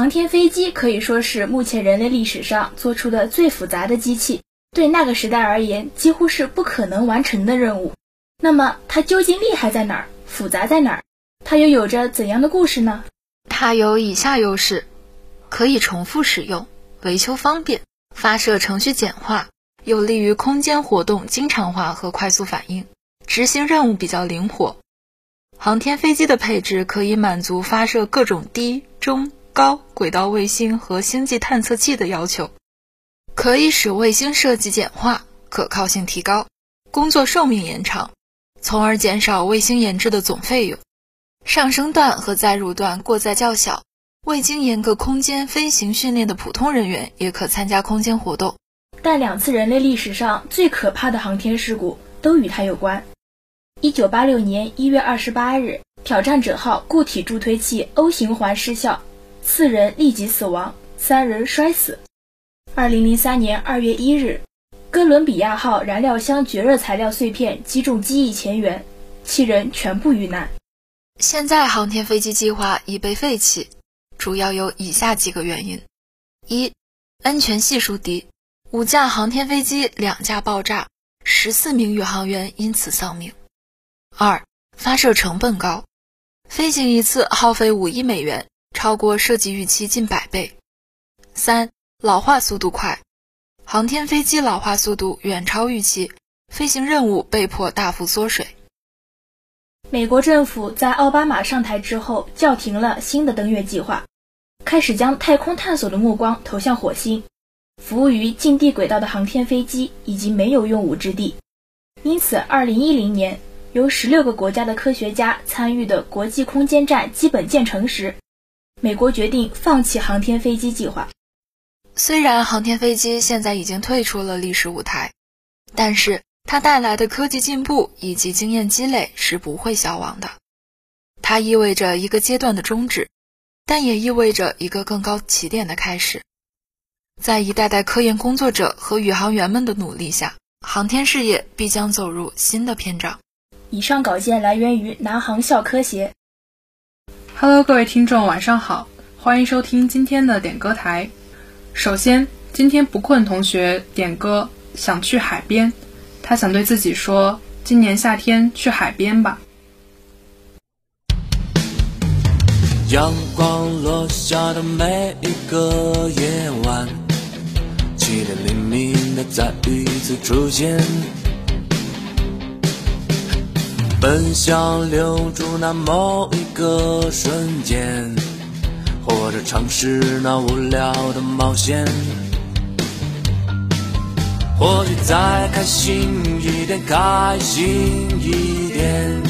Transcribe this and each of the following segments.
航天飞机可以说是目前人类历史上做出的最复杂的机器，对那个时代而言，几乎是不可能完成的任务。那么，它究竟厉害在哪儿？复杂在哪儿？它又有着怎样的故事呢？它有以下优势：可以重复使用，维修方便，发射程序简化，有利于空间活动经常化和快速反应，执行任务比较灵活。航天飞机的配置可以满足发射各种低、中、高轨道卫星和星际探测器的要求，可以使卫星设计简化，可靠性提高，工作寿命延长，从而减少卫星研制的总费用。上升段和载入段过载较小，未经严格空间飞行训练的普通人员也可参加空间活动。但两次人类历史上最可怕的航天事故都与它有关。一九八六年一月二十八日，挑战者号固体助推器 O 型环失效，四人立即死亡，三人摔死。二零零三年二月一日，哥伦比亚号燃料箱绝热材料碎片击中机翼前缘，七人全部遇难。现在航天飞机计划已被废弃，主要有以下几个原因：一、安全系数低，五架航天飞机两架爆炸，十四名宇航员因此丧命。二、发射成本高，飞行一次耗费五亿美元，超过设计预期近百倍。三、老化速度快，航天飞机老化速度远超预期，飞行任务被迫大幅缩水。美国政府在奥巴马上台之后，叫停了新的登月计划，开始将太空探索的目光投向火星，服务于近地轨道的航天飞机已经没有用武之地。因此，二零一零年。由十六个国家的科学家参与的国际空间站基本建成时，美国决定放弃航天飞机计划。虽然航天飞机现在已经退出了历史舞台，但是它带来的科技进步以及经验积累是不会消亡的。它意味着一个阶段的终止，但也意味着一个更高起点的开始。在一代代科研工作者和宇航员们的努力下，航天事业必将走入新的篇章。以上稿件来源于南航校科协。Hello，各位听众，晚上好，欢迎收听今天的点歌台。首先，今天不困同学点歌，想去海边，他想对自己说：今年夏天去海边吧。阳光落下的每一个夜晚，期待黎明的再一次出现。奔向留住那某一个瞬间，或者尝试那无聊的冒险。或许再开心一点，开心一点，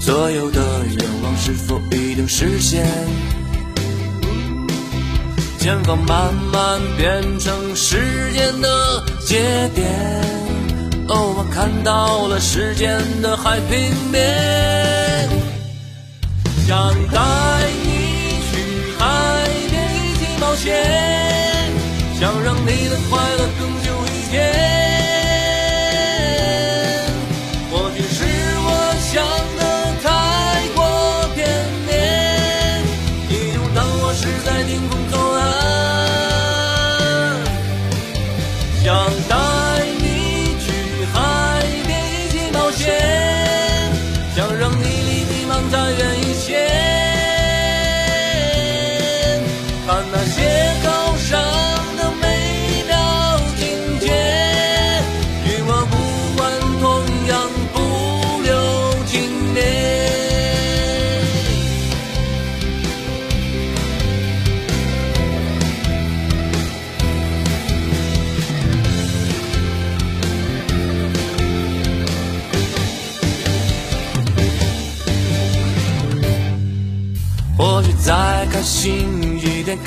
所有的愿望是否一定实现？前方慢慢变成时间的节点。哦，我看到了时间的海平面，想带你去海边一起冒险，想让你的快乐更久一点。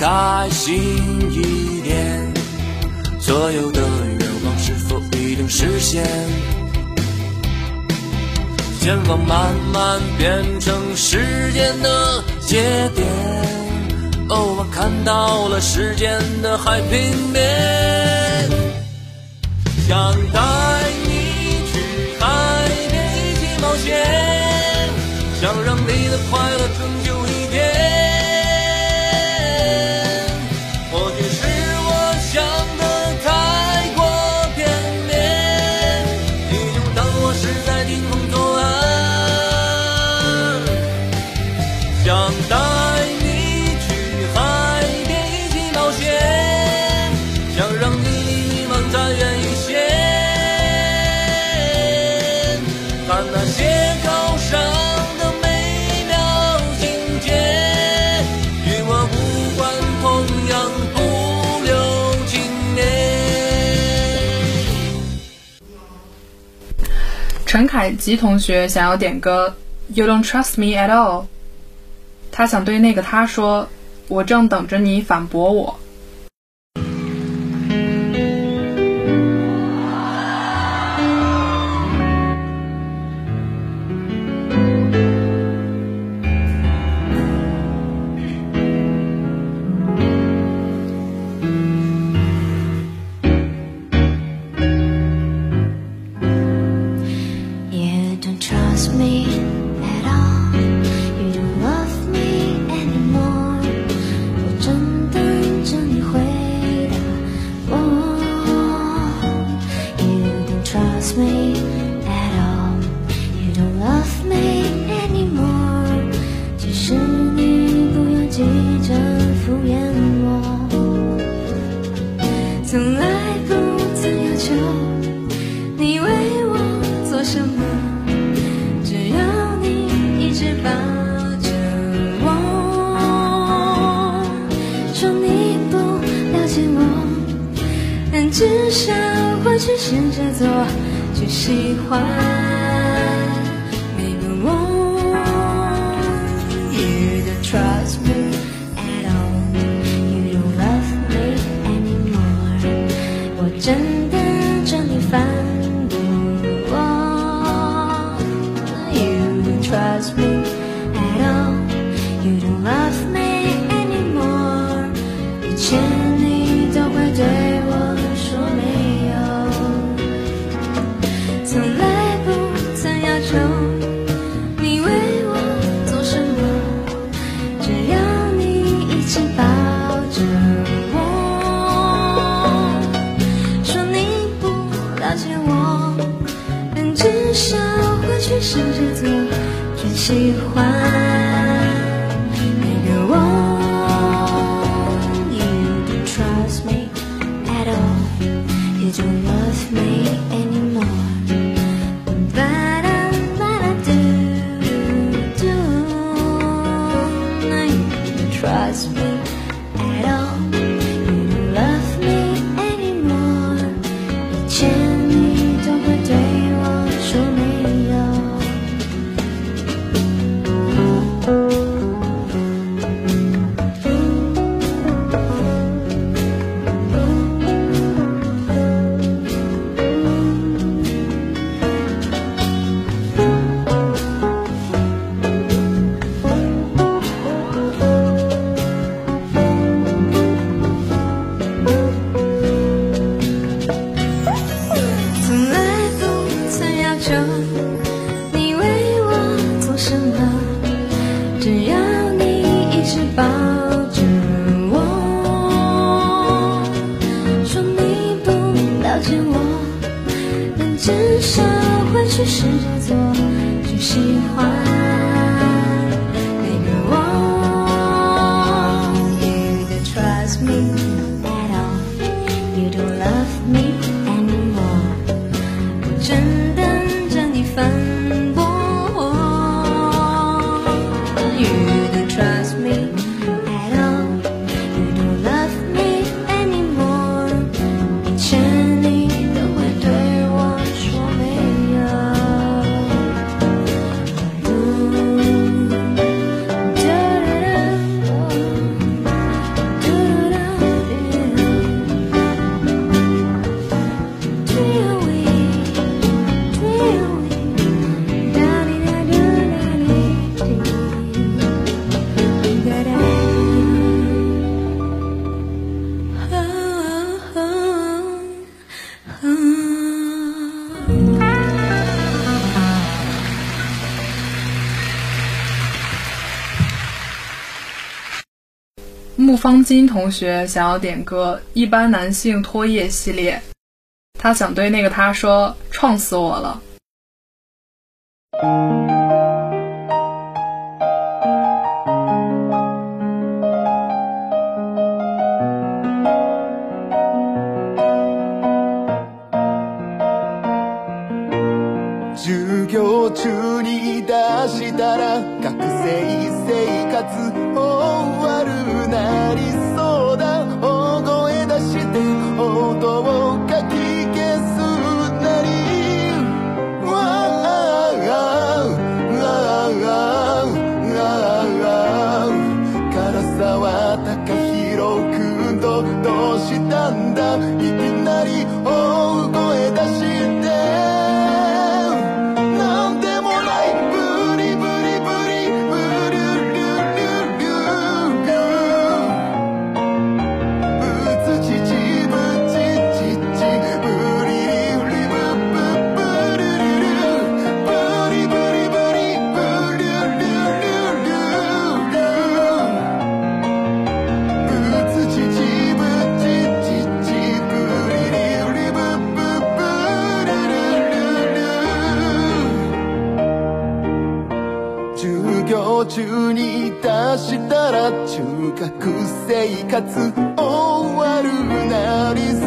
开心一点，所有的愿望是否一定实现？前方慢慢变成时间的节点，哦，我看到了时间的海平面，想带你去海边一起冒险，想让你的快想带你去海边一起冒险想让你迷茫再远一些看那些高的美妙境界与我无关不留情面陈凯吉同学想要点歌 you don't trust me at all 他想对那个他说：“我正等着你反驳我。”至少会去试着做，去喜欢每个我。You don't trust me at all, you don't love me anymore. 我真等着你反驳我。You don't trust me at all, you don't love me anymore. 以前你都会对 don't love me anymore. 见我，能至少会去试着做，去喜欢木方金同学想要点歌《一般男性拖夜》系列，他想对那个他说：“创死我了。”授業中に出したら学生生活終わるなりそうだ。大声出して音をかき授業中に出したら中学生活終わるなり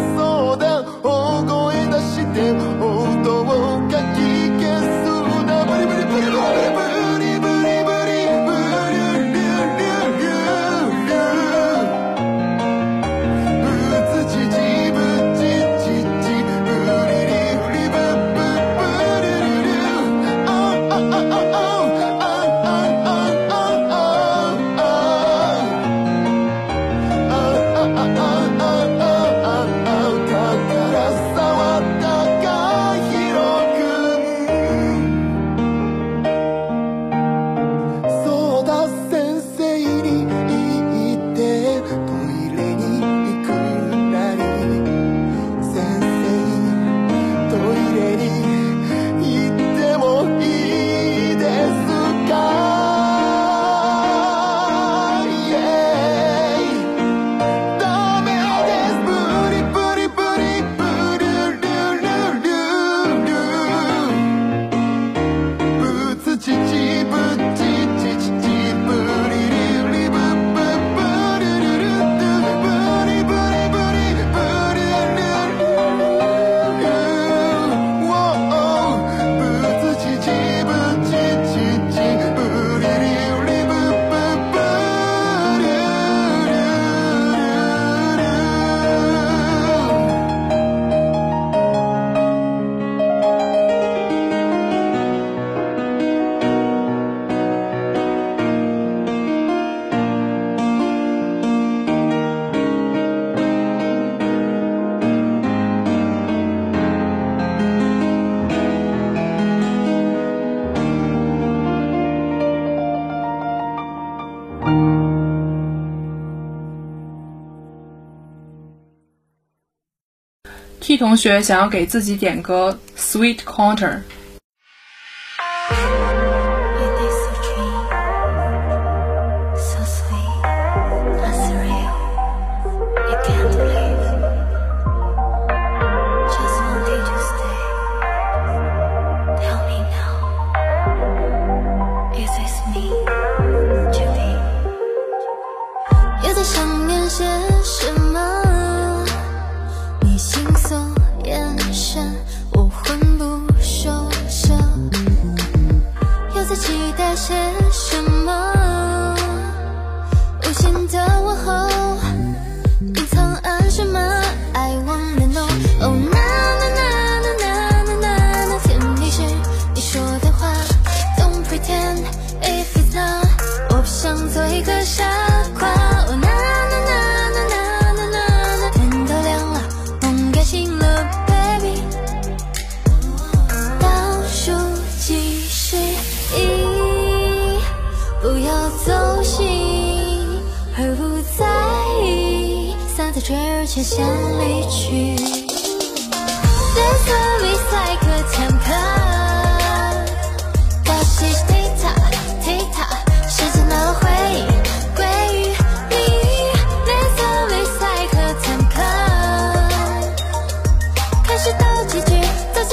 T 同学想要给自己点个 sweet quarter。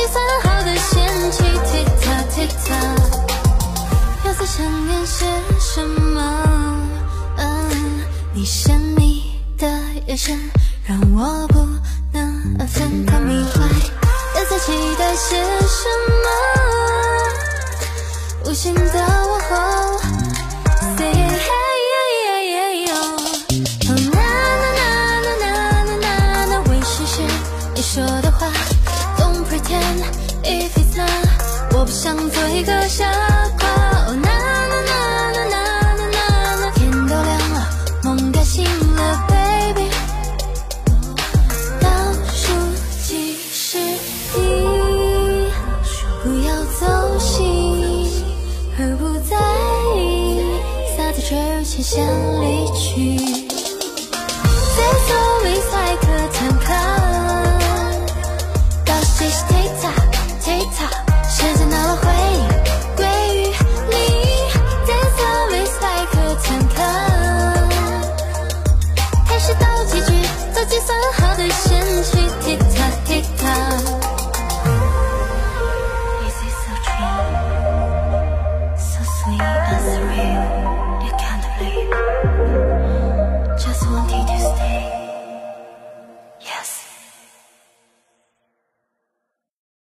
计算好的先期，tita 又在想念些什么？嗯，你神秘的眼神让我不能分开，迷幻又在期待些什么？无心的问候。说的话。pretend if it's not 我不想做一个傻瓜 TikTok TikTok，时间的轮回。